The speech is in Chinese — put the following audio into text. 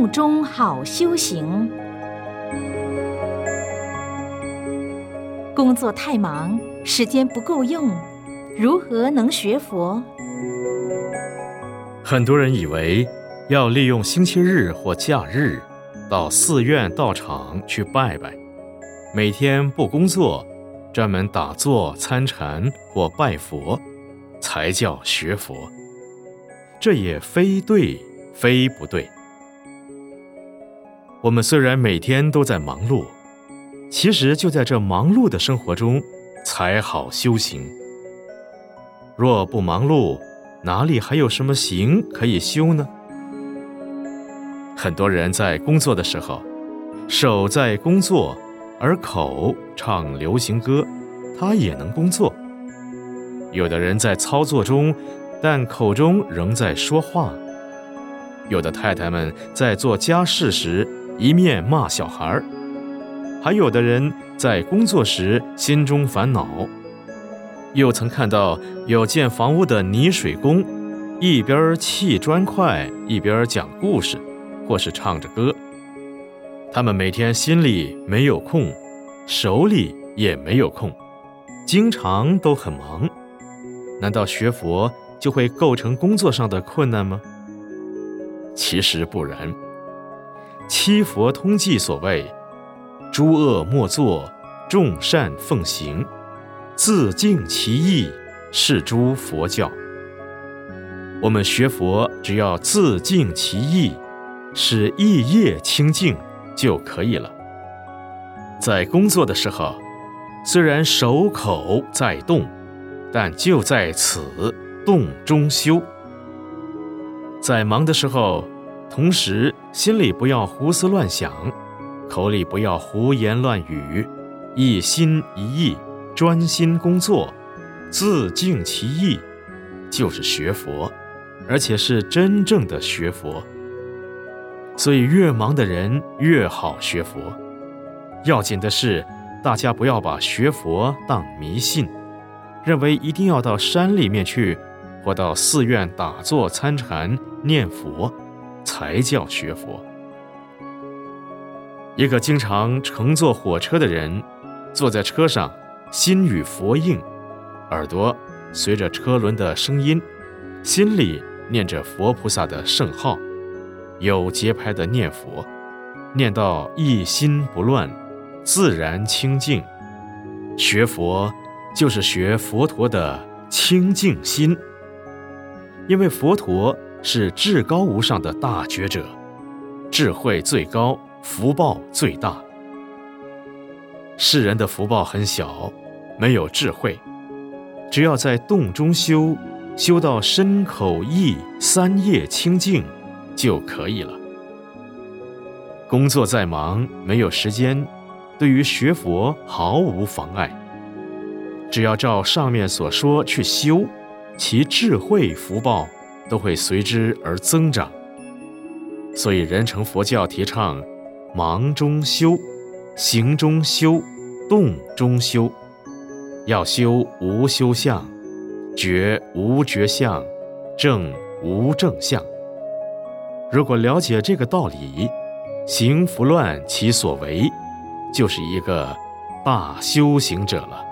动中好修行。工作太忙，时间不够用，如何能学佛？很多人以为要利用星期日或假日，到寺院道场去拜拜，每天不工作，专门打坐参禅或拜佛，才叫学佛。这也非对，非不对。我们虽然每天都在忙碌。其实就在这忙碌的生活中，才好修行。若不忙碌，哪里还有什么行可以修呢？很多人在工作的时候，手在工作，而口唱流行歌，他也能工作。有的人在操作中，但口中仍在说话。有的太太们在做家事时，一面骂小孩儿。还有的人在工作时心中烦恼，又曾看到有建房屋的泥水工，一边砌砖块一边讲故事，或是唱着歌。他们每天心里没有空，手里也没有空，经常都很忙。难道学佛就会构成工作上的困难吗？其实不然，《七佛通记》所谓。诸恶莫作，众善奉行，自净其意，是诸佛教。我们学佛，只要自净其意，使意业清净就可以了。在工作的时候，虽然手口在动，但就在此动中修。在忙的时候，同时心里不要胡思乱想。口里不要胡言乱语，一心一意专心工作，自净其意，就是学佛，而且是真正的学佛。所以越忙的人越好学佛。要紧的是，大家不要把学佛当迷信，认为一定要到山里面去，或到寺院打坐参禅念佛，才叫学佛。一个经常乘坐火车的人，坐在车上，心与佛应，耳朵随着车轮的声音，心里念着佛菩萨的圣号，有节拍的念佛，念到一心不乱，自然清净。学佛就是学佛陀的清净心，因为佛陀是至高无上的大觉者，智慧最高。福报最大，世人的福报很小，没有智慧。只要在洞中修，修到身口意三业清净，就可以了。工作再忙，没有时间，对于学佛毫无妨碍。只要照上面所说去修，其智慧福报都会随之而增长。所以人成佛教提倡忙中修行中修动中修要修无修相觉无觉相正无正相。如果了解这个道理行拂乱其所为就是一个大修行者了。